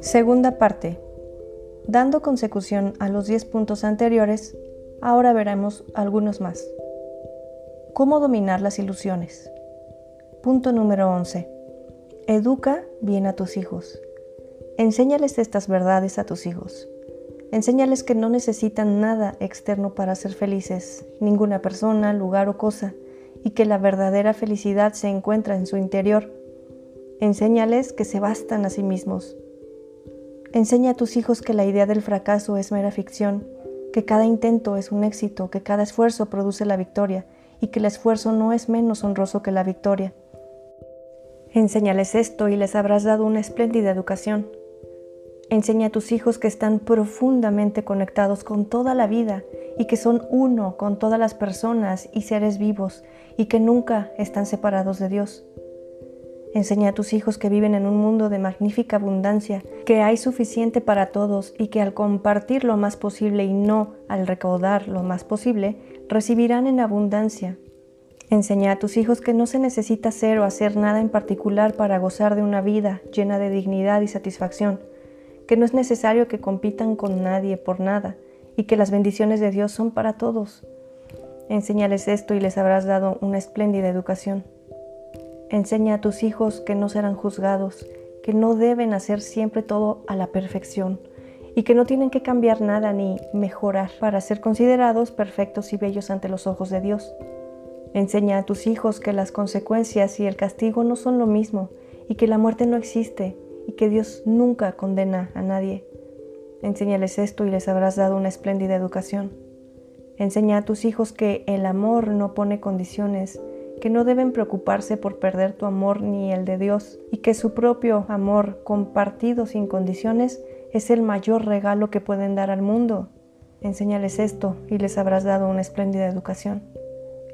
Segunda parte. Dando consecución a los 10 puntos anteriores, ahora veremos algunos más. ¿Cómo dominar las ilusiones? Punto número 11. Educa bien a tus hijos. Enséñales estas verdades a tus hijos. Enséñales que no necesitan nada externo para ser felices, ninguna persona, lugar o cosa, y que la verdadera felicidad se encuentra en su interior. Enséñales que se bastan a sí mismos Enseña a tus hijos que la idea del fracaso es mera ficción, que cada intento es un éxito, que cada esfuerzo produce la victoria y que el esfuerzo no es menos honroso que la victoria. Enséñales esto y les habrás dado una espléndida educación. Enseña a tus hijos que están profundamente conectados con toda la vida y que son uno con todas las personas y seres vivos y que nunca están separados de Dios. Enseña a tus hijos que viven en un mundo de magnífica abundancia, que hay suficiente para todos y que al compartir lo más posible y no al recaudar lo más posible, recibirán en abundancia. Enseña a tus hijos que no se necesita ser o hacer nada en particular para gozar de una vida llena de dignidad y satisfacción, que no es necesario que compitan con nadie por nada y que las bendiciones de Dios son para todos. Enséñales esto y les habrás dado una espléndida educación. Enseña a tus hijos que no serán juzgados, que no deben hacer siempre todo a la perfección y que no tienen que cambiar nada ni mejorar para ser considerados perfectos y bellos ante los ojos de Dios. Enseña a tus hijos que las consecuencias y el castigo no son lo mismo y que la muerte no existe y que Dios nunca condena a nadie. Enséñales esto y les habrás dado una espléndida educación. Enseña a tus hijos que el amor no pone condiciones que no deben preocuparse por perder tu amor ni el de Dios, y que su propio amor compartido sin condiciones es el mayor regalo que pueden dar al mundo. Enséñales esto y les habrás dado una espléndida educación.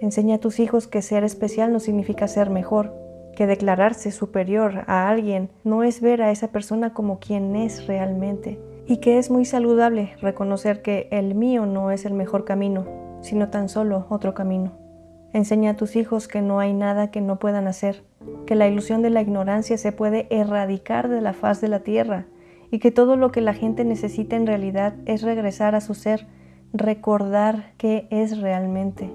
Enseña a tus hijos que ser especial no significa ser mejor, que declararse superior a alguien no es ver a esa persona como quien es realmente, y que es muy saludable reconocer que el mío no es el mejor camino, sino tan solo otro camino. Enseña a tus hijos que no hay nada que no puedan hacer, que la ilusión de la ignorancia se puede erradicar de la faz de la tierra y que todo lo que la gente necesita en realidad es regresar a su ser, recordar qué es realmente.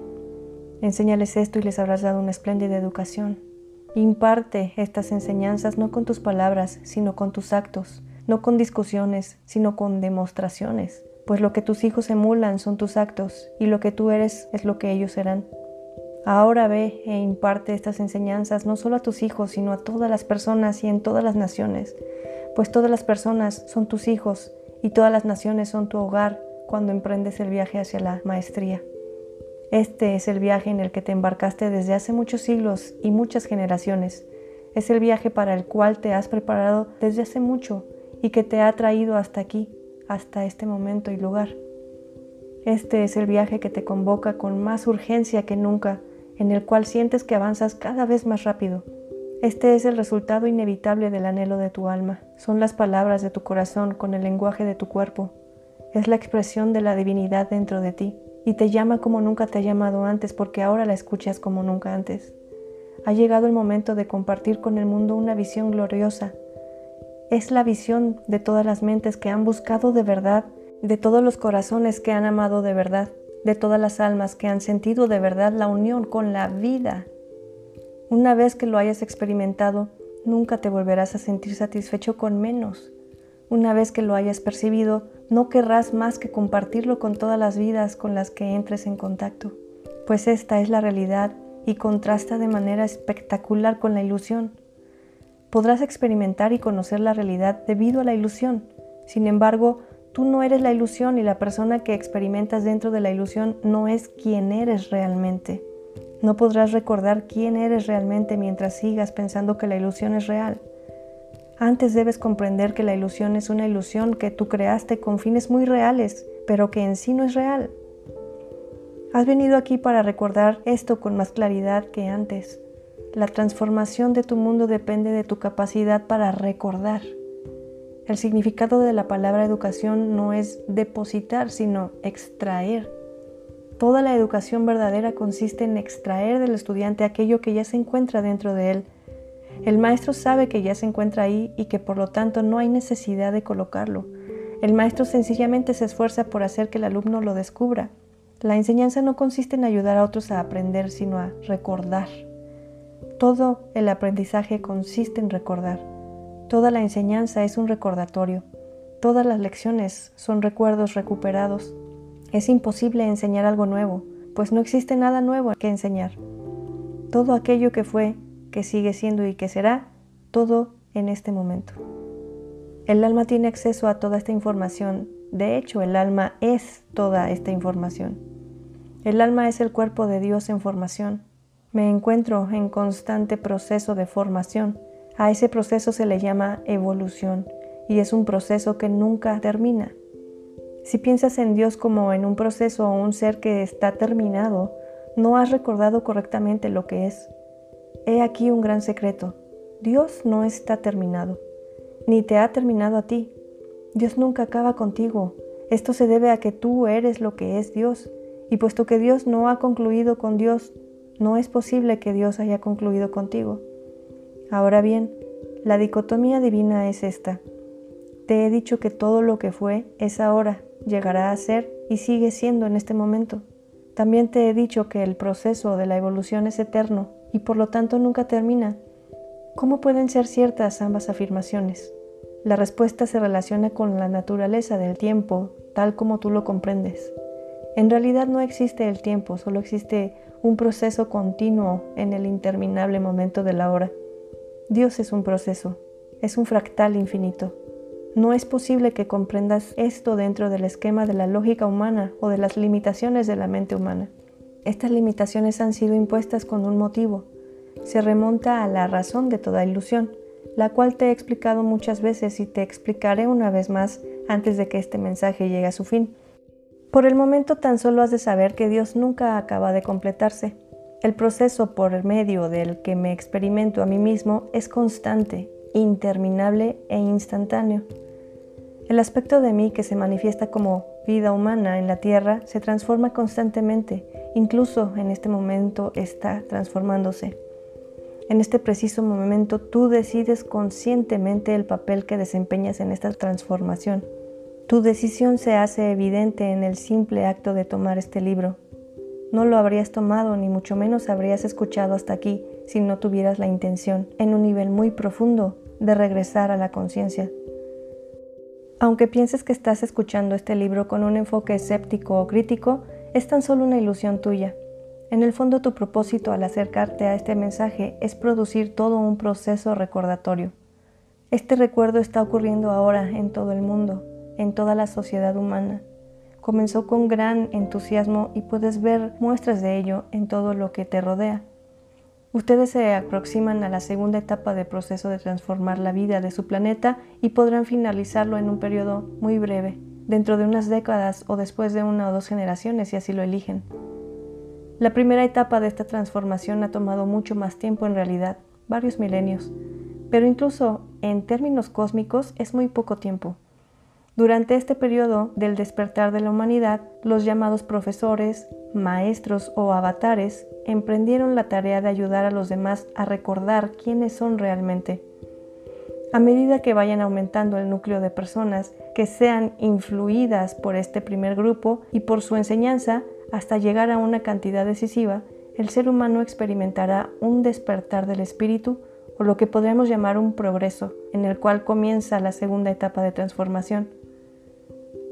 Enséñales esto y les habrás dado una espléndida educación. Imparte estas enseñanzas no con tus palabras, sino con tus actos, no con discusiones, sino con demostraciones, pues lo que tus hijos emulan son tus actos y lo que tú eres es lo que ellos serán. Ahora ve e imparte estas enseñanzas no solo a tus hijos, sino a todas las personas y en todas las naciones, pues todas las personas son tus hijos y todas las naciones son tu hogar cuando emprendes el viaje hacia la maestría. Este es el viaje en el que te embarcaste desde hace muchos siglos y muchas generaciones. Es el viaje para el cual te has preparado desde hace mucho y que te ha traído hasta aquí, hasta este momento y lugar. Este es el viaje que te convoca con más urgencia que nunca en el cual sientes que avanzas cada vez más rápido. Este es el resultado inevitable del anhelo de tu alma. Son las palabras de tu corazón con el lenguaje de tu cuerpo. Es la expresión de la divinidad dentro de ti y te llama como nunca te ha llamado antes porque ahora la escuchas como nunca antes. Ha llegado el momento de compartir con el mundo una visión gloriosa. Es la visión de todas las mentes que han buscado de verdad, de todos los corazones que han amado de verdad de todas las almas que han sentido de verdad la unión con la vida. Una vez que lo hayas experimentado, nunca te volverás a sentir satisfecho con menos. Una vez que lo hayas percibido, no querrás más que compartirlo con todas las vidas con las que entres en contacto, pues esta es la realidad y contrasta de manera espectacular con la ilusión. Podrás experimentar y conocer la realidad debido a la ilusión, sin embargo, Tú no eres la ilusión y la persona que experimentas dentro de la ilusión no es quien eres realmente. No podrás recordar quién eres realmente mientras sigas pensando que la ilusión es real. Antes debes comprender que la ilusión es una ilusión que tú creaste con fines muy reales, pero que en sí no es real. Has venido aquí para recordar esto con más claridad que antes. La transformación de tu mundo depende de tu capacidad para recordar. El significado de la palabra educación no es depositar, sino extraer. Toda la educación verdadera consiste en extraer del estudiante aquello que ya se encuentra dentro de él, El maestro sabe que ya se encuentra ahí y que por lo tanto no hay necesidad de colocarlo. El maestro sencillamente se esfuerza por hacer que el alumno lo descubra. La enseñanza no consiste en ayudar a otros a aprender, sino a recordar. Todo el aprendizaje consiste en recordar. Toda la enseñanza es un recordatorio. Todas las lecciones son recuerdos recuperados. Es imposible enseñar algo nuevo, pues no existe nada nuevo que enseñar. Todo aquello que fue, que sigue siendo y que será, todo en este momento. El alma tiene acceso a toda esta información. De hecho, el alma es toda esta información. El alma es el cuerpo de Dios en formación. Me encuentro en constante proceso de formación. A ese proceso se le llama evolución y es un proceso que nunca termina. Si piensas en Dios como en un proceso o un ser que está terminado, no has recordado correctamente lo que es. He aquí un gran secreto. Dios no está terminado, ni te ha terminado a ti. Dios nunca acaba contigo. Esto se debe a que tú eres lo que es Dios. Y puesto que Dios no ha concluido con Dios, no es posible que Dios haya concluido contigo. Ahora bien, la dicotomía divina es esta. Te he dicho que todo lo que fue es ahora, llegará a ser y sigue siendo en este momento. También te he dicho que el proceso de la evolución es eterno y por lo tanto nunca termina. ¿Cómo pueden ser ciertas ambas afirmaciones? La respuesta se relaciona con la naturaleza del tiempo, tal como tú lo comprendes. En realidad no existe el tiempo, solo existe un proceso continuo en el interminable momento de la hora. Dios es un proceso, es un fractal infinito. No es posible que comprendas esto dentro del esquema de la lógica humana o de las limitaciones de la mente humana. Estas limitaciones han sido impuestas con un motivo. Se remonta a la razón de toda ilusión, la cual te he explicado muchas veces y te explicaré una vez más antes de que este mensaje llegue a su fin. Por el momento tan solo has de saber que Dios nunca acaba de completarse. El proceso por medio del que me experimento a mí mismo es constante, interminable e instantáneo. El aspecto de mí que se manifiesta como vida humana en la tierra se transforma constantemente, incluso en este momento está transformándose. En este preciso momento tú decides conscientemente el papel que desempeñas en esta transformación. Tu decisión se hace evidente en el simple acto de tomar este libro. No lo habrías tomado ni mucho menos habrías escuchado hasta aquí si no tuvieras la intención, en un nivel muy profundo, de regresar a la conciencia. Aunque pienses que estás escuchando este libro con un enfoque escéptico o crítico, es tan solo una ilusión tuya. En el fondo tu propósito al acercarte a este mensaje es producir todo un proceso recordatorio. Este recuerdo está ocurriendo ahora en todo el mundo en toda la sociedad humana. Comenzó con gran entusiasmo y puedes ver muestras de ello en todo lo que te rodea. Ustedes se aproximan a la segunda etapa del proceso de transformar la vida de su planeta y podrán finalizarlo en un periodo muy breve, dentro de unas décadas o después de una o dos generaciones si así lo eligen. La primera etapa de esta transformación ha tomado mucho más tiempo en realidad, varios milenios, pero incluso en términos cósmicos es muy poco tiempo. Durante este periodo del despertar de la humanidad, los llamados profesores, maestros o avatares emprendieron la tarea de ayudar a los demás a recordar quiénes son realmente. A medida que vayan aumentando el núcleo de personas que sean influidas por este primer grupo y por su enseñanza hasta llegar a una cantidad decisiva, el ser humano experimentará un despertar del espíritu o lo que podríamos llamar un progreso, en el cual comienza la segunda etapa de transformación.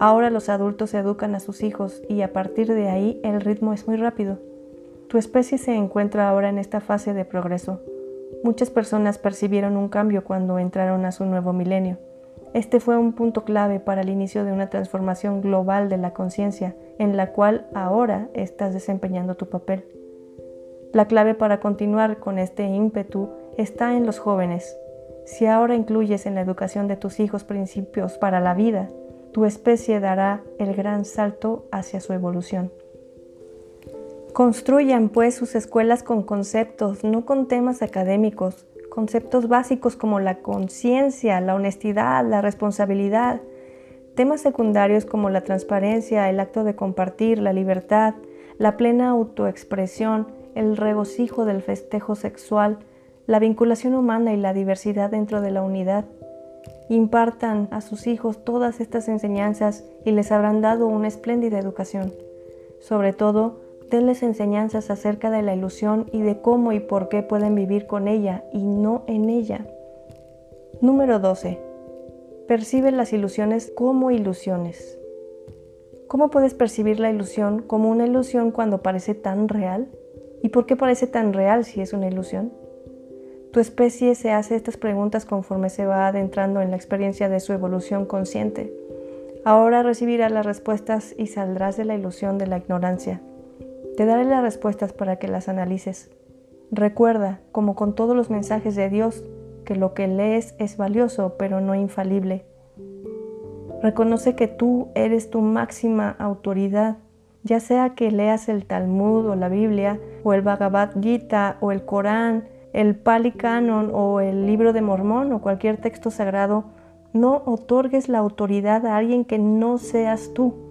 Ahora los adultos educan a sus hijos y a partir de ahí el ritmo es muy rápido. Tu especie se encuentra ahora en esta fase de progreso. Muchas personas percibieron un cambio cuando entraron a su nuevo milenio. Este fue un punto clave para el inicio de una transformación global de la conciencia, en la cual ahora estás desempeñando tu papel. La clave para continuar con este ímpetu está en los jóvenes. Si ahora incluyes en la educación de tus hijos principios para la vida, tu especie dará el gran salto hacia su evolución. Construyan pues sus escuelas con conceptos, no con temas académicos, conceptos básicos como la conciencia, la honestidad, la responsabilidad, temas secundarios como la transparencia, el acto de compartir, la libertad, la plena autoexpresión, el regocijo del festejo sexual, la vinculación humana y la diversidad dentro de la unidad. Impartan a sus hijos todas estas enseñanzas y les habrán dado una espléndida educación. Sobre todo, denles enseñanzas acerca de la ilusión y de cómo y por qué pueden vivir con ella y no en ella. Número 12. Percibe las ilusiones como ilusiones. ¿Cómo puedes percibir la ilusión como una ilusión cuando parece tan real? ¿Y por qué parece tan real si es una ilusión? Tu especie se hace estas preguntas conforme se va adentrando en la experiencia de su evolución consciente. Ahora recibirás las respuestas y saldrás de la ilusión de la ignorancia. Te daré las respuestas para que las analices. Recuerda, como con todos los mensajes de Dios, que lo que lees es valioso, pero no infalible. Reconoce que tú eres tu máxima autoridad, ya sea que leas el Talmud o la Biblia, o el Bhagavad Gita o el Corán, el Pali Canon o el libro de Mormón o cualquier texto sagrado, no otorgues la autoridad a alguien que no seas tú.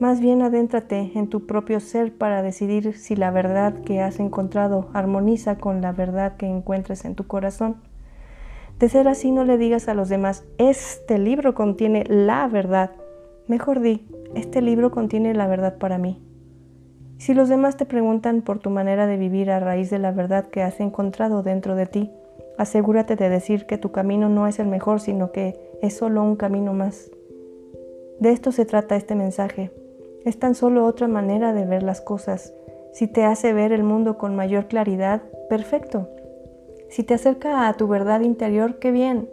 Más bien adéntrate en tu propio ser para decidir si la verdad que has encontrado armoniza con la verdad que encuentres en tu corazón. De ser así, no le digas a los demás, este libro contiene la verdad. Mejor di, este libro contiene la verdad para mí. Si los demás te preguntan por tu manera de vivir a raíz de la verdad que has encontrado dentro de ti, asegúrate de decir que tu camino no es el mejor, sino que es solo un camino más. De esto se trata este mensaje. Es tan solo otra manera de ver las cosas. Si te hace ver el mundo con mayor claridad, perfecto. Si te acerca a tu verdad interior, qué bien.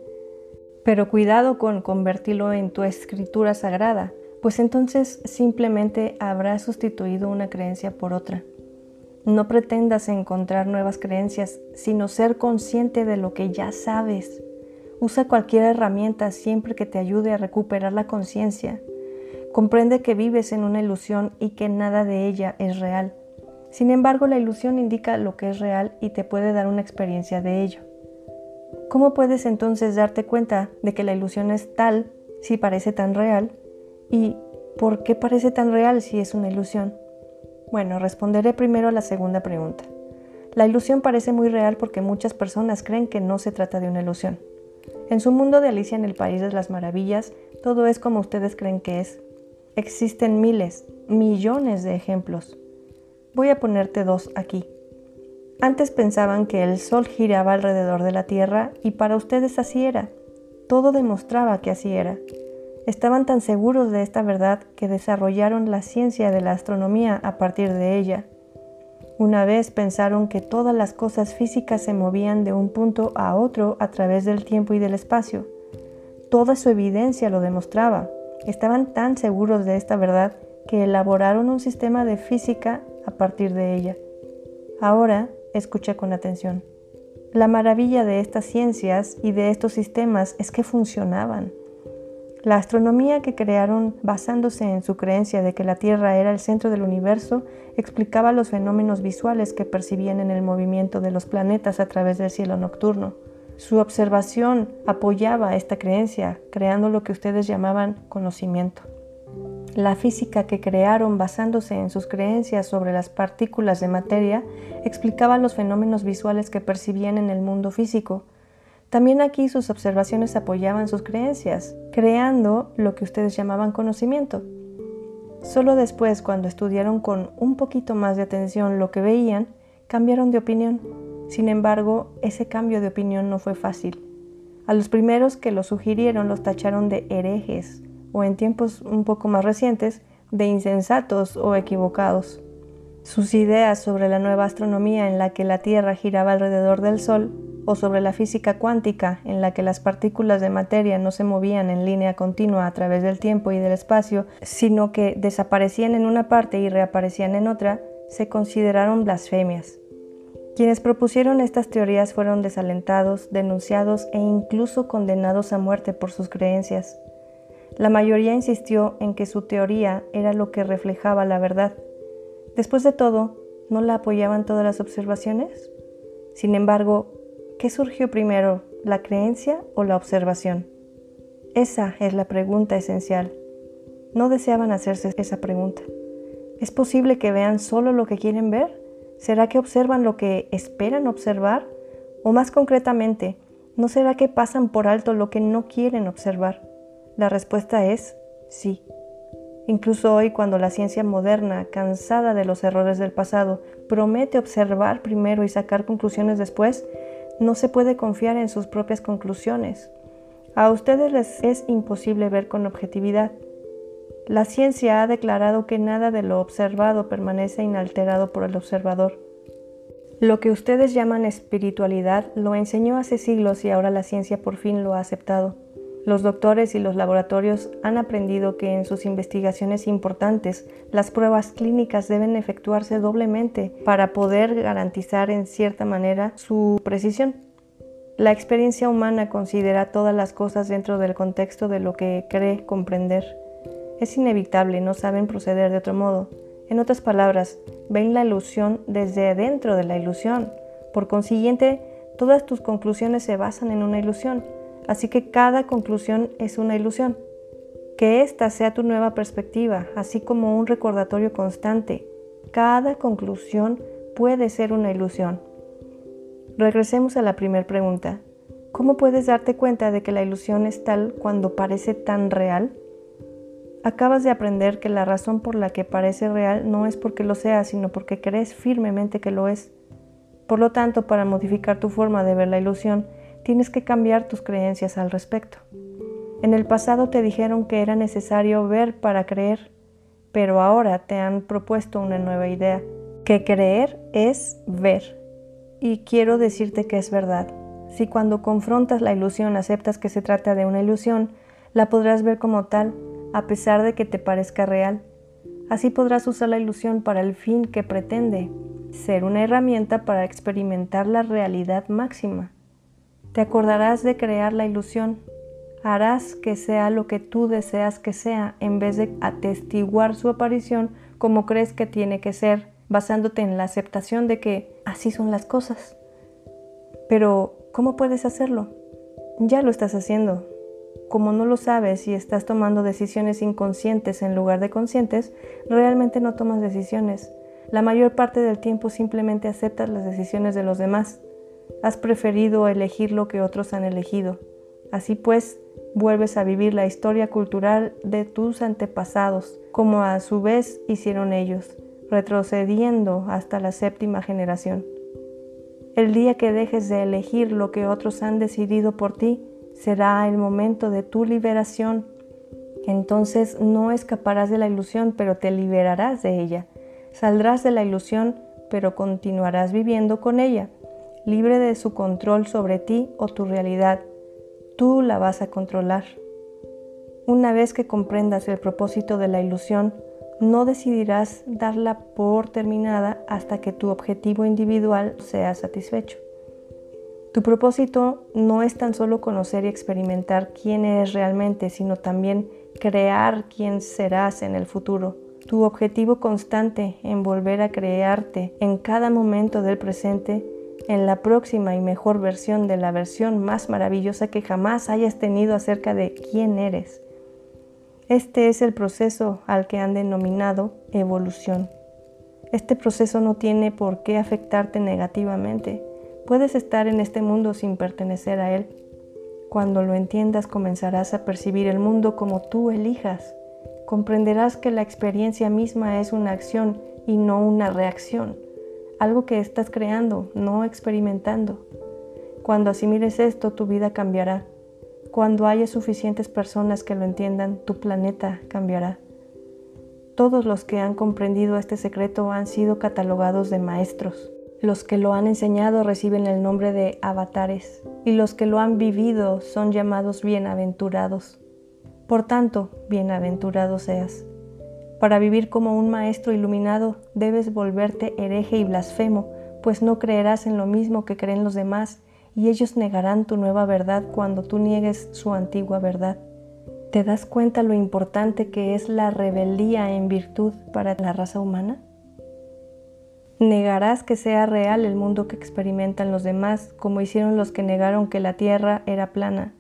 Pero cuidado con convertirlo en tu escritura sagrada pues entonces simplemente habrás sustituido una creencia por otra. No pretendas encontrar nuevas creencias, sino ser consciente de lo que ya sabes. Usa cualquier herramienta siempre que te ayude a recuperar la conciencia. Comprende que vives en una ilusión y que nada de ella es real. Sin embargo, la ilusión indica lo que es real y te puede dar una experiencia de ello. ¿Cómo puedes entonces darte cuenta de que la ilusión es tal si parece tan real ¿Y por qué parece tan real si es una ilusión? Bueno, responderé primero a la segunda pregunta. La ilusión parece muy real porque muchas personas creen que no se trata de una ilusión. En su mundo de Alicia en el País de las Maravillas, todo es como ustedes creen que es. Existen miles, millones de ejemplos. Voy a ponerte dos aquí. Antes pensaban que el Sol giraba alrededor de la Tierra y para ustedes así era. Todo demostraba que así era. Estaban tan seguros de esta verdad que desarrollaron la ciencia de la astronomía a partir de ella. Una vez pensaron que todas las cosas físicas se movían de un punto a otro a través del tiempo y del espacio. Toda su evidencia lo demostraba. Estaban tan seguros de esta verdad que elaboraron un sistema de física a partir de ella. Ahora, escucha con atención. La maravilla de estas ciencias y de estos sistemas es que funcionaban. La astronomía que crearon basándose en su creencia de que la Tierra era el centro del universo explicaba los fenómenos visuales que percibían en el movimiento de los planetas a través del cielo nocturno. Su observación apoyaba esta creencia, creando lo que ustedes llamaban conocimiento. La física que crearon basándose en sus creencias sobre las partículas de materia explicaba los fenómenos visuales que percibían en el mundo físico, también aquí sus observaciones apoyaban sus creencias, creando lo que ustedes llamaban conocimiento. Solo después, cuando estudiaron con un poquito más de atención lo que veían, cambiaron de opinión. Sin embargo, ese cambio de opinión no fue fácil. A los primeros que lo sugirieron los tacharon de herejes o en tiempos un poco más recientes de insensatos o equivocados. Sus ideas sobre la nueva astronomía en la que la Tierra giraba alrededor del Sol o sobre la física cuántica, en la que las partículas de materia no se movían en línea continua a través del tiempo y del espacio, sino que desaparecían en una parte y reaparecían en otra, se consideraron blasfemias. Quienes propusieron estas teorías fueron desalentados, denunciados e incluso condenados a muerte por sus creencias. La mayoría insistió en que su teoría era lo que reflejaba la verdad. Después de todo, ¿no la apoyaban todas las observaciones? Sin embargo, ¿Qué surgió primero, la creencia o la observación? Esa es la pregunta esencial. No deseaban hacerse esa pregunta. ¿Es posible que vean solo lo que quieren ver? ¿Será que observan lo que esperan observar? O más concretamente, ¿no será que pasan por alto lo que no quieren observar? La respuesta es sí. Incluso hoy cuando la ciencia moderna, cansada de los errores del pasado, promete observar primero y sacar conclusiones después, no se puede confiar en sus propias conclusiones. A ustedes les es imposible ver con objetividad. La ciencia ha declarado que nada de lo observado permanece inalterado por el observador. Lo que ustedes llaman espiritualidad lo enseñó hace siglos y ahora la ciencia por fin lo ha aceptado. Los doctores y los laboratorios han aprendido que en sus investigaciones importantes las pruebas clínicas deben efectuarse doblemente para poder garantizar en cierta manera su precisión. La experiencia humana considera todas las cosas dentro del contexto de lo que cree comprender. Es inevitable, no saben proceder de otro modo. En otras palabras, ven la ilusión desde adentro de la ilusión. Por consiguiente, todas tus conclusiones se basan en una ilusión. Así que cada conclusión es una ilusión. Que esta sea tu nueva perspectiva, así como un recordatorio constante. Cada conclusión puede ser una ilusión. Regresemos a la primera pregunta. ¿Cómo puedes darte cuenta de que la ilusión es tal cuando parece tan real? Acabas de aprender que la razón por la que parece real no es porque lo sea, sino porque crees firmemente que lo es. Por lo tanto, para modificar tu forma de ver la ilusión, tienes que cambiar tus creencias al respecto. En el pasado te dijeron que era necesario ver para creer, pero ahora te han propuesto una nueva idea, que creer es ver. Y quiero decirte que es verdad. Si cuando confrontas la ilusión aceptas que se trata de una ilusión, la podrás ver como tal a pesar de que te parezca real. Así podrás usar la ilusión para el fin que pretende, ser una herramienta para experimentar la realidad máxima. Te acordarás de crear la ilusión, harás que sea lo que tú deseas que sea en vez de atestiguar su aparición como crees que tiene que ser, basándote en la aceptación de que así son las cosas. Pero, ¿cómo puedes hacerlo? Ya lo estás haciendo, como no lo sabes y estás tomando decisiones inconscientes en lugar de conscientes, realmente no tomas decisiones. La mayor parte del tiempo simplemente aceptas las decisiones de los demás. Has preferido elegir lo que otros han elegido. Así pues, vuelves a vivir la historia cultural de tus antepasados, como a su vez hicieron ellos, retrocediendo hasta la séptima generación. El día que dejes de elegir lo que otros han decidido por ti, será el momento de tu liberación. Entonces no escaparás de la ilusión, pero te liberarás de ella. Saldrás de la ilusión, pero continuarás viviendo con ella, libre de su control sobre ti o tu realidad. Tú la vas a controlar. Una vez que comprendas el propósito de la ilusión, no decidirás darla por terminada hasta que tu objetivo individual sea satisfecho. Tu propósito no es tan solo conocer y experimentar quién eres realmente, sino también crear quién serás en el futuro. Tu objetivo constante en volver a crearte en cada momento del presente, en la próxima y mejor versión de la versión más maravillosa que jamás hayas tenido acerca de quién eres. Este es el proceso al que han denominado evolución. Este proceso no tiene por qué afectarte negativamente Puedes estar en este mundo sin pertenecer a él. Cuando lo entiendas comenzarás a percibir el mundo como tú elijas. Comprenderás que la experiencia misma es una acción y no una reacción, algo que estás creando, no experimentando. Cuando asimiles esto, tu vida cambiará. Cuando haya suficientes personas que lo entiendan, tu planeta cambiará. Todos los que han comprendido este secreto han sido catalogados de maestros. Los que lo han enseñado reciben el nombre de avatares y los que lo han vivido son llamados bienaventurados. Por tanto, bienaventurado seas. Para vivir como un maestro iluminado debes volverte hereje y blasfemo, pues no creerás en lo mismo que creen los demás y ellos negarán tu nueva verdad cuando tú niegues su antigua verdad. ¿Te das cuenta lo importante que es la rebeldía en virtud para la raza humana? Negarás que sea real el mundo que experimentan los demás, como hicieron los que negaron que la Tierra era plana.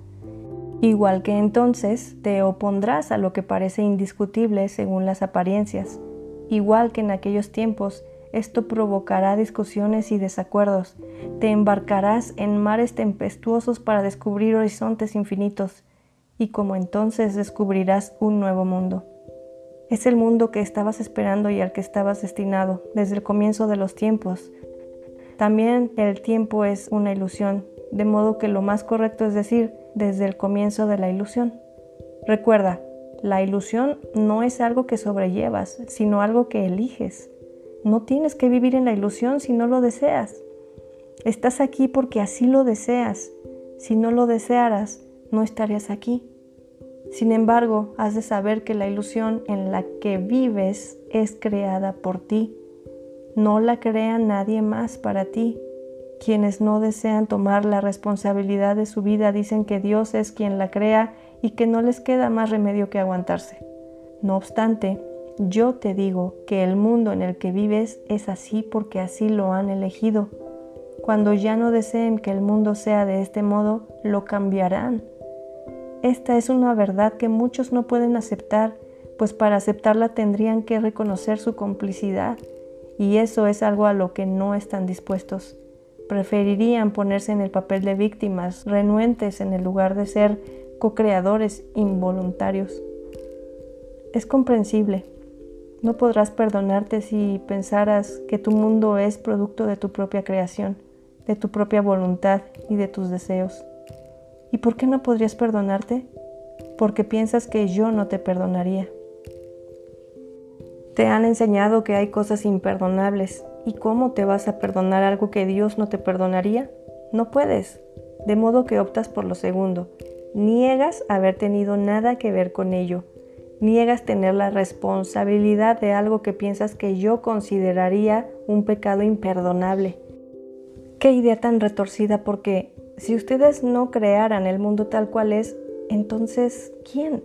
Igual que entonces te opondrás a lo que parece indiscutible según las apariencias. Igual que en aquellos tiempos Esto provocará discusiones y desacuerdos. Te embarcarás en mares tempestuosos para descubrir horizontes infinitos y como entonces descubrirás un nuevo mundo. Es el mundo que estabas esperando y al que estabas destinado desde el comienzo de los tiempos. También el tiempo es una ilusión, de modo que lo más correcto es decir, desde el comienzo de la ilusión. Recuerda, la ilusión no es algo que sobrellevas, sino algo que eliges. No tienes que vivir en la ilusión si no lo deseas. Estás aquí porque así lo deseas. Si no lo desearas, no estarías aquí. Sin embargo, has de saber que la ilusión en la que vives es creada por ti. No la crea nadie más para ti. Quienes no desean tomar la responsabilidad de su vida dicen que Dios es quien la crea y que no les queda más remedio que aguantarse. No obstante, yo te digo que el mundo en el que vives es así porque así lo han elegido. Cuando ya no deseen que el mundo sea de este modo, lo cambiarán esta es una verdad que muchos no pueden aceptar, pues para aceptarla tendrían que reconocer su complicidad, y eso es algo a lo que no están dispuestos. Preferirían ponerse en el papel de víctimas, renuentes en el lugar de ser co-creadores involuntarios. Es comprensible. No podrás perdonarte si pensaras que tu mundo es producto de tu propia creación, de tu propia voluntad y de tus deseos. ¿Y por qué no podrías perdonarte? Porque piensas que yo no te perdonaría. Te han enseñado que hay cosas imperdonables. ¿Y cómo te vas a perdonar algo que Dios no te perdonaría? No puedes. De modo que optas por lo segundo. Niegas haber tenido nada que ver con ello. Niegas tener la responsabilidad de algo que piensas que yo consideraría un pecado imperdonable. Qué idea tan retorcida porque si ustedes no crearan el mundo tal cual es, entonces, ¿quién?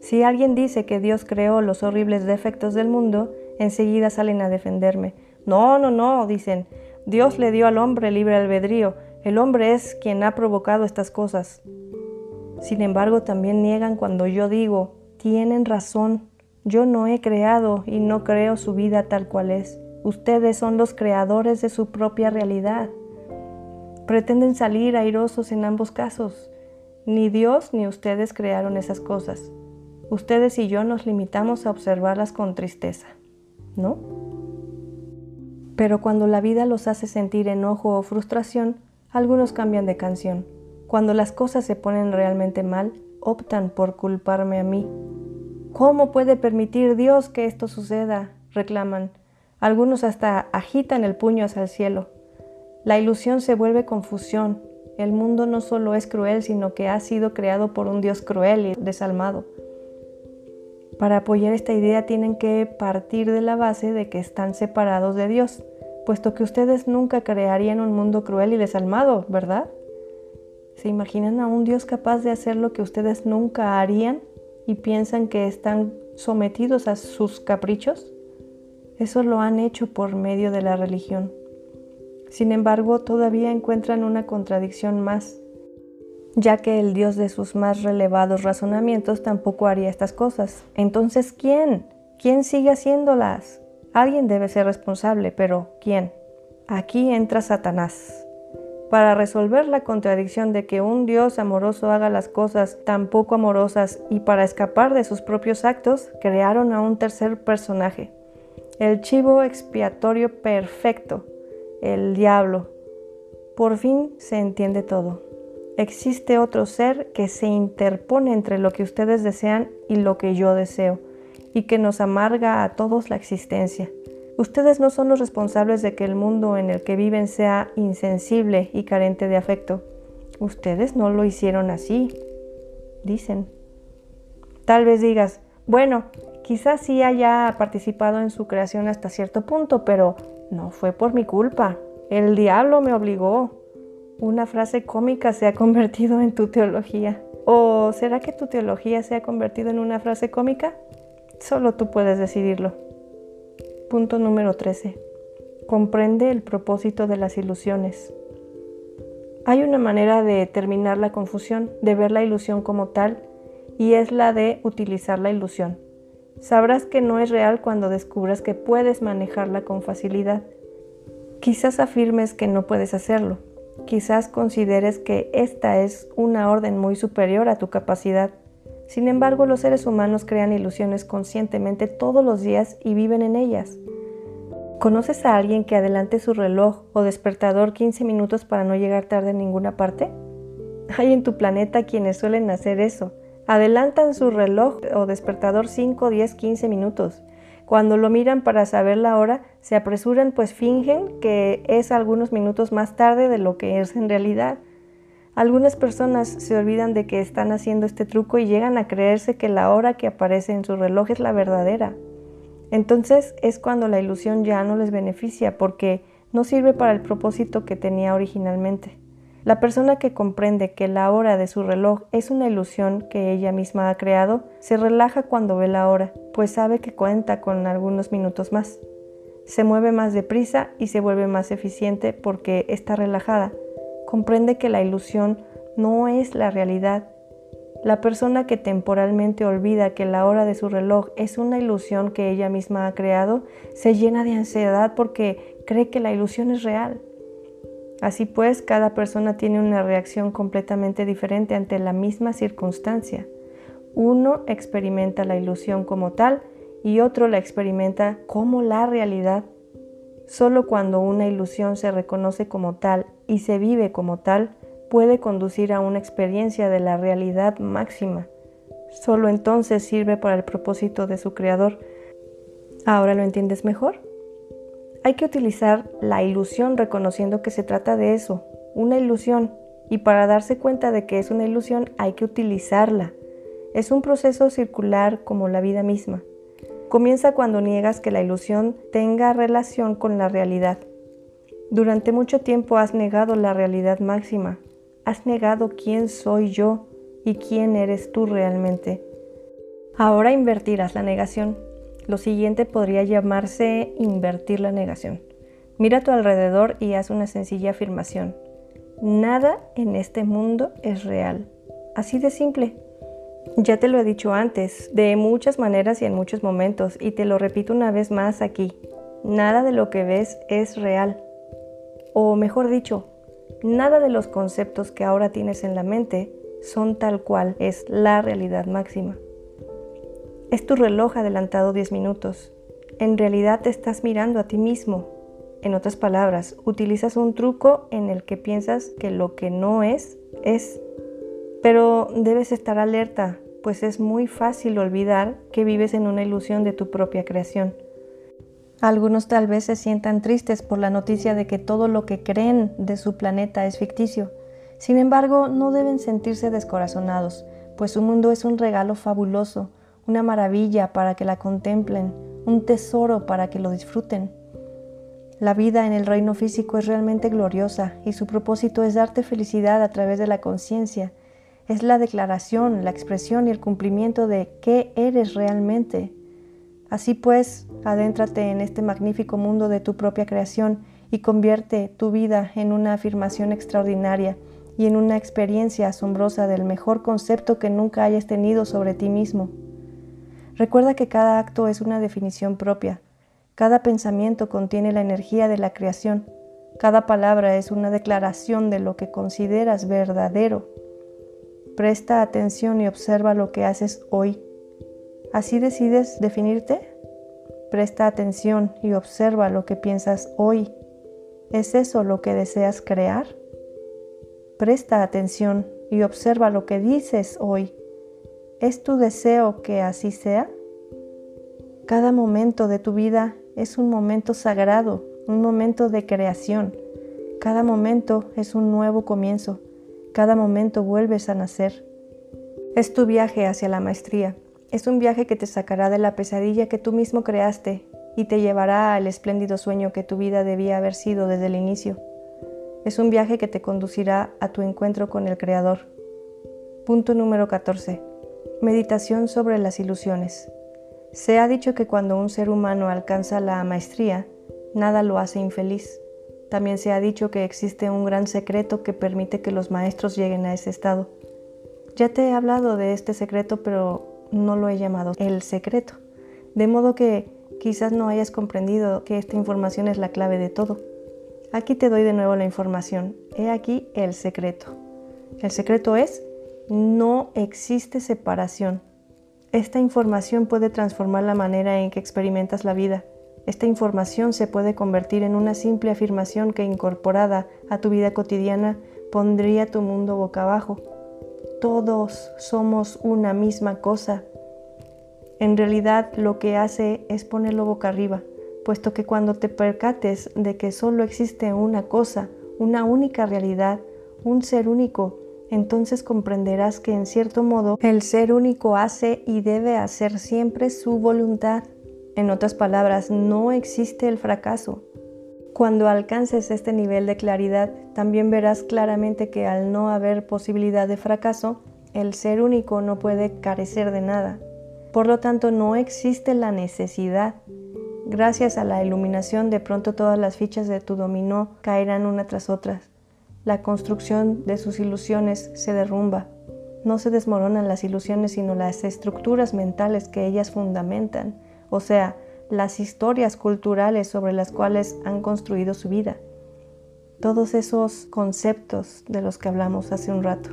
Si alguien dice que Dios creó los horribles defectos del mundo, enseguida salen a defenderme. No, no, no, dicen, Dios le dio al hombre libre albedrío, el hombre es quien ha provocado estas cosas. Sin embargo, también niegan cuando yo digo, tienen razón, yo no he creado y no creo su vida tal cual es. Ustedes son los creadores de su propia realidad. Pretenden salir airosos en ambos casos. Ni Dios ni ustedes crearon esas cosas. Ustedes y yo nos limitamos a observarlas con tristeza, ¿no? Pero cuando la vida los hace sentir enojo o frustración, algunos cambian de canción. Cuando las cosas se ponen realmente mal, optan por culparme a mí. ¿Cómo puede permitir Dios que esto suceda? reclaman. Algunos hasta agitan el puño hacia el cielo. La ilusión se vuelve confusión. El mundo no solo es cruel, sino que ha sido creado por un Dios cruel y desalmado. Para apoyar esta idea tienen que partir de la base de que están separados de Dios, puesto que ustedes nunca crearían un mundo cruel y desalmado, ¿verdad? ¿Se imaginan a un Dios capaz de hacer lo que ustedes nunca harían y piensan que están sometidos a sus caprichos? Eso lo han hecho por medio de la religión. Sin embargo, todavía encuentran una contradicción más, ya que el Dios de sus más relevados razonamientos tampoco haría estas cosas. Entonces, ¿quién? ¿Quién sigue haciéndolas? Alguien debe ser responsable, pero ¿quién? Aquí entra Satanás. Para resolver la contradicción de que un Dios amoroso haga las cosas tan poco amorosas y para escapar de sus propios actos, crearon a un tercer personaje, el chivo expiatorio perfecto, el diablo. Por fin se entiende todo. Existe otro ser que se interpone entre lo que ustedes desean y lo que yo deseo, y que nos amarga a todos la existencia. Ustedes no son los responsables de que el mundo en el que viven sea insensible y carente de afecto. Ustedes no lo hicieron así, dicen. Tal vez digas, bueno, quizás sí haya participado en su creación hasta cierto punto, pero no fue por mi culpa. El diablo me obligó. Una frase cómica se ha convertido en tu teología. ¿O será que tu teología se ha convertido en una frase cómica? Solo tú puedes decidirlo. Punto número 13. Comprende el propósito de las ilusiones. Hay una manera de terminar la confusión, de ver la ilusión como tal, y es la de utilizar la ilusión. Sabrás que no es real cuando descubras que puedes manejarla con facilidad. Quizás afirmes que no puedes hacerlo. Quizás consideres que esta es una orden muy superior a tu capacidad. Sin embargo, los seres humanos crean ilusiones conscientemente todos los días y viven en ellas. ¿Conoces a alguien que adelante su reloj o despertador 15 minutos para no llegar tarde en ninguna parte? Hay en tu planeta quienes suelen hacer eso. Adelantan su reloj o despertador 5, 10, 15 minutos. Cuando lo miran para saber la hora, se apresuran pues fingen que es algunos minutos más tarde de lo que es en realidad. Algunas personas se olvidan de que están haciendo este truco y llegan a creerse que la hora que aparece en su reloj es la verdadera. Entonces es cuando la ilusión ya no les beneficia porque no sirve para el propósito que tenía originalmente. La persona que comprende que la hora de su reloj es una ilusión que ella misma ha creado, se relaja cuando ve la hora, pues sabe que cuenta con algunos minutos más. Se mueve más deprisa y se vuelve más eficiente porque está relajada comprende que la ilusión no es la realidad. La persona que temporalmente olvida que la hora de su reloj es una ilusión que ella misma ha creado, se llena de ansiedad porque cree que la ilusión es real. Así pues, cada persona tiene una reacción completamente diferente ante la misma circunstancia. Uno experimenta la ilusión como tal y otro la experimenta como la realidad. Solo cuando una ilusión se reconoce como tal y se vive como tal, puede conducir a una experiencia de la realidad máxima. Solo entonces sirve para el propósito de su creador. ¿Ahora lo entiendes mejor? Hay que utilizar la ilusión reconociendo que se trata de eso, una ilusión, y para darse cuenta de que es una ilusión hay que utilizarla. Es un proceso circular como la vida misma. Comienza cuando niegas que la ilusión tenga relación con la realidad. Durante mucho tiempo has negado la realidad máxima, has negado quién soy yo y quién eres tú realmente. Ahora invertirás la negación. Lo siguiente podría llamarse invertir la negación. Mira a tu alrededor y haz una sencilla afirmación. Nada en este mundo es real. Así de simple. Ya te lo he dicho antes, de muchas maneras y en muchos momentos, y te lo repito una vez más aquí. Nada de lo que ves es real. O mejor dicho, nada de los conceptos que ahora tienes en la mente son tal cual es la realidad máxima. Es tu reloj adelantado 10 minutos. En realidad te estás mirando a ti mismo. En otras palabras, utilizas un truco en el que piensas que lo que no es, es. Pero debes estar alerta pues es muy fácil olvidar que vives en una ilusión de tu propia creación. Algunos tal vez se sientan tristes por la noticia de que todo lo que creen de su planeta es ficticio. Sin embargo, no deben sentirse descorazonados, pues su mundo es un regalo fabuloso, una maravilla para que la contemplen, un tesoro para que lo disfruten. La vida en el reino físico es realmente gloriosa y su propósito es darte felicidad a través de la conciencia es la declaración, la expresión y el cumplimiento de qué eres realmente. Así pues, adéntrate en este magnífico mundo de tu propia creación y convierte tu vida en una afirmación extraordinaria y en una experiencia asombrosa del mejor concepto que nunca hayas tenido sobre ti mismo. Recuerda que cada acto es una definición propia, cada pensamiento contiene la energía de la creación, cada palabra es una declaración de lo que consideras verdadero. Presta atención y observa lo que haces hoy. ¿Así decides definirte? Presta atención y observa lo que piensas hoy. ¿Es eso lo que deseas crear? Presta atención y observa lo que dices hoy. ¿Es tu deseo que así sea? Cada momento de tu vida es un momento sagrado, un momento de creación. Cada momento es un nuevo comienzo. Cada momento vuelves a nacer. Es tu viaje hacia la maestría. Es un viaje que te sacará de la pesadilla que tú mismo creaste y te llevará al espléndido sueño que tu vida debía haber sido desde el inicio. Es un viaje que te conducirá a tu encuentro con el Creador. Punto número 14. Meditación sobre las ilusiones. Se ha dicho que cuando un ser humano alcanza la maestría, nada lo hace infeliz. También se ha dicho que existe un gran secreto que permite que los maestros lleguen a ese estado. Ya te he hablado de este secreto, pero no lo he llamado el secreto. De modo que quizás no hayas comprendido que esta información es la clave de todo. Aquí te doy de nuevo la información. He aquí el secreto. El secreto es, no existe separación. Esta información puede transformar la manera en que experimentas la vida. Esta información se puede convertir en una simple afirmación que incorporada a tu vida cotidiana pondría tu mundo boca abajo. Todos somos una misma cosa. En realidad lo que hace es ponerlo boca arriba, puesto que cuando te percates de que solo existe una cosa, una única realidad, un ser único, entonces comprenderás que en cierto modo el ser único hace y debe hacer siempre su voluntad. En otras palabras, no existe el fracaso. Cuando alcances este nivel de claridad, también verás claramente que al no haber posibilidad de fracaso, el ser único no puede carecer de nada. Por lo tanto, no existe la necesidad. Gracias a la iluminación, de pronto todas las fichas de tu dominó caerán una tras otras la construcción de sus ilusiones se derrumba. No se desmoronan las ilusiones, sino las estructuras mentales que ellas fundamentan, o sea, las historias culturales sobre las cuales han construido su vida. Todos esos conceptos de los que hablamos hace un rato.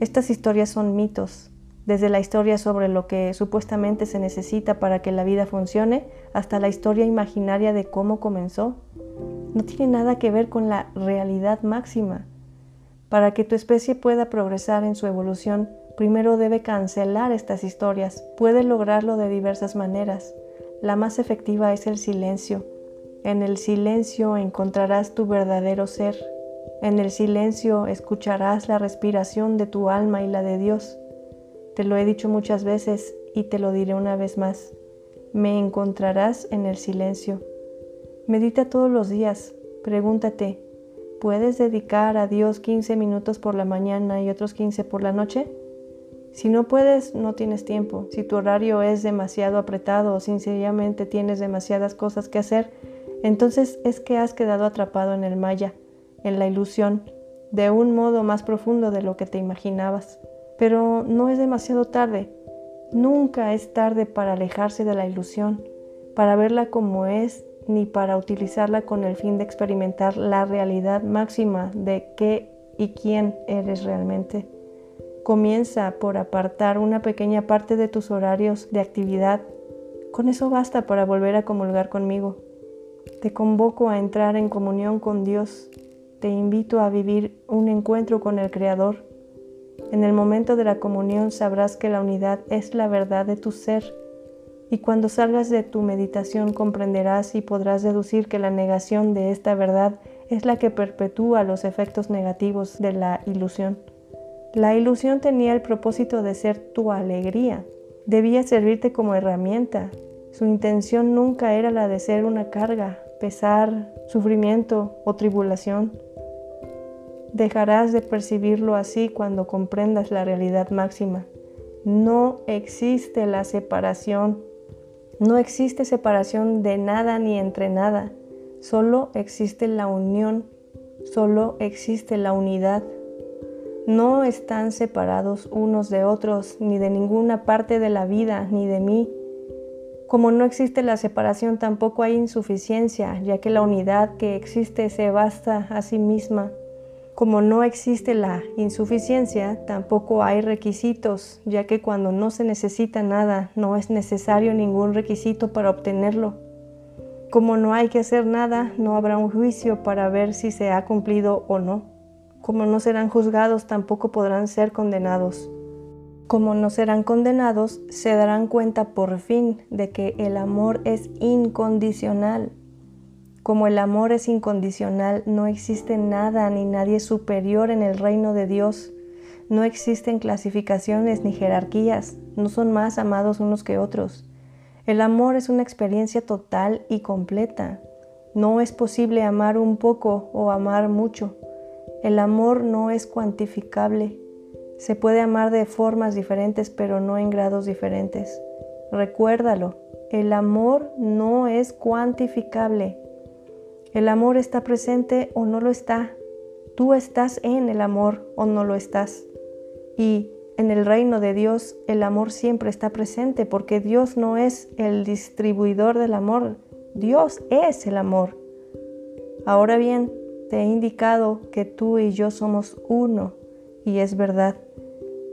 Estas historias son mitos, desde la historia sobre lo que supuestamente se necesita para que la vida funcione hasta la historia imaginaria de cómo comenzó no tiene nada que ver con la realidad máxima. Para que tu especie pueda progresar en su evolución, primero debe cancelar estas historias. Puede lograrlo de diversas maneras. La más efectiva es el silencio. En el silencio encontrarás tu verdadero ser. En el silencio escucharás la respiración de tu alma y la de Dios. Te lo he dicho muchas veces y te lo diré una vez más. Me encontrarás en el silencio. Medita todos los días. Pregúntate, ¿puedes dedicar a Dios 15 minutos por la mañana y otros 15 por la noche? Si no puedes, no tienes tiempo. Si tu horario es demasiado apretado o sencillamente tienes demasiadas cosas que hacer, entonces es que has quedado atrapado en el maya, en la ilusión, de un modo más profundo de lo que te imaginabas. Pero no es demasiado tarde. Nunca es tarde para alejarse de la ilusión, para verla como es ni para utilizarla con el fin de experimentar la realidad máxima de qué y quién eres realmente. Comienza por apartar una pequeña parte de tus horarios de actividad. Con eso basta para volver a comulgar conmigo. Te convoco a entrar en comunión con Dios. Te invito a vivir un encuentro con el Creador. En el momento de la comunión sabrás que la unidad es la verdad de tu ser y cuando salgas de tu meditación comprenderás y podrás deducir que la negación de esta verdad es la que perpetúa los efectos negativos de la ilusión. La ilusión tenía el propósito de ser tu alegría, debía servirte como herramienta. Su intención nunca era la de ser una carga, pesar, sufrimiento o tribulación. Dejarás de percibirlo así cuando comprendas la realidad máxima. No existe la separación no existe separación de nada ni entre nada, solo existe la unión, solo existe la unidad. No están separados unos de otros, ni de ninguna parte de la vida, ni de mí. Como no existe la separación, tampoco hay insuficiencia, ya que la unidad que existe se basta a sí misma. Como no existe la insuficiencia, tampoco hay requisitos, ya que cuando no se necesita nada, no es necesario ningún requisito para obtenerlo. Como no hay que hacer nada, no habrá un juicio para ver si se ha cumplido o no. Como no serán juzgados, tampoco podrán ser condenados. Como no serán condenados, se darán cuenta por fin de que el amor es incondicional como el amor es incondicional, no existe nada ni nadie superior en el reino de Dios. No existen clasificaciones ni jerarquías, no son más amados unos que otros. El amor es una experiencia total y completa. No es posible amar un poco o amar mucho. El amor no es cuantificable. Se puede amar de formas diferentes, pero no en grados diferentes. Recuérdalo, el amor no es cuantificable. El amor está presente o no lo está. Tú estás en el amor o no lo estás. Y En el reino de Dios el amor siempre está presente porque Dios no es el distribuidor del amor, Dios es el amor. Ahora bien, te he indicado que tú y yo somos uno y es verdad.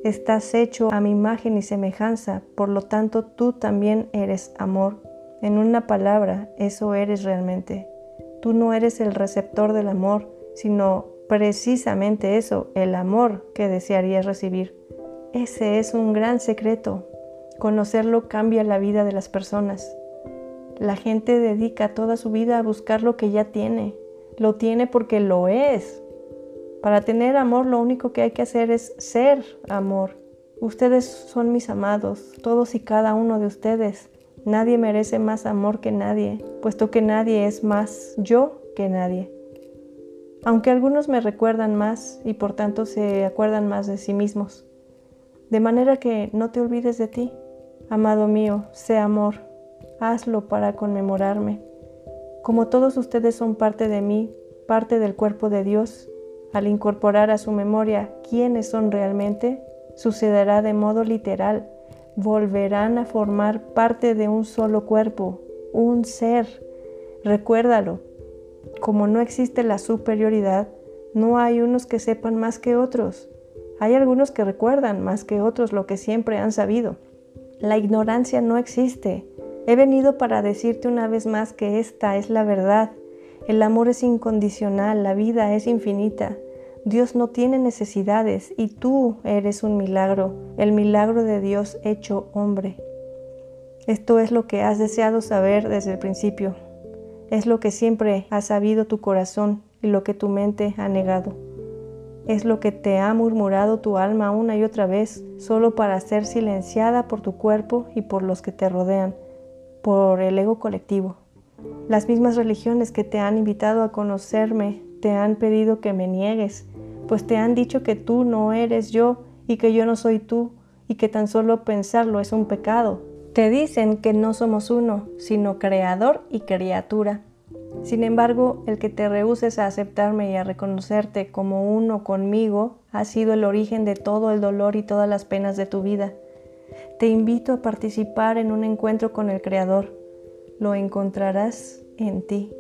Estás hecho a mi imagen y semejanza, por lo tanto tú también eres amor. En una palabra, eso eres realmente. Tú no eres el receptor del amor, sino precisamente eso, el amor que desearías recibir. Ese es un gran secreto. Conocerlo cambia la vida de las personas. La gente dedica toda su vida a buscar lo que ya tiene. Lo tiene porque lo es, para tener amor lo único que hay que hacer es ser amor. Ustedes son mis amados, todos y cada uno de ustedes. Nadie merece más amor que nadie, puesto que nadie es más yo que nadie. Aunque algunos me recuerdan más y por tanto se acuerdan más de sí mismos. De manera que no te olvides de ti. Amado mío, sé amor. Hazlo para conmemorarme. Como todos ustedes son parte de mí, parte del cuerpo de Dios, al incorporar a su memoria quiénes son realmente, sucederá de modo literal. Volverán a formar parte de un solo cuerpo, un ser. Recuérdalo. Como no existe la superioridad, no hay unos que sepan más que otros. Hay algunos que recuerdan más que otros lo que siempre han sabido. La ignorancia no existe. He venido para decirte una vez más que esta es la verdad el amor es incondicional, la vida es infinita. Dios no tiene necesidades y tú eres un milagro, el milagro de Dios hecho hombre. Esto es lo que has deseado saber desde el principio. Es lo que siempre ha sabido tu corazón y lo que tu mente ha negado. Es lo que te ha murmurado tu alma una y otra vez, solo para ser silenciada por tu cuerpo y por los que te rodean, por el ego colectivo. Las mismas religiones que te han invitado a conocerme te han pedido que me niegues, pues te han dicho que tú no eres yo y que yo no soy tú y que tan solo pensarlo es un pecado. Te dicen que no somos uno, sino creador y criatura. Sin embargo, el que te rehuses a aceptarme y a reconocerte como uno conmigo ha sido el origen de todo el dolor y todas las penas de tu vida. Te invito a participar en un encuentro con el Creador lo encontrarás en ti.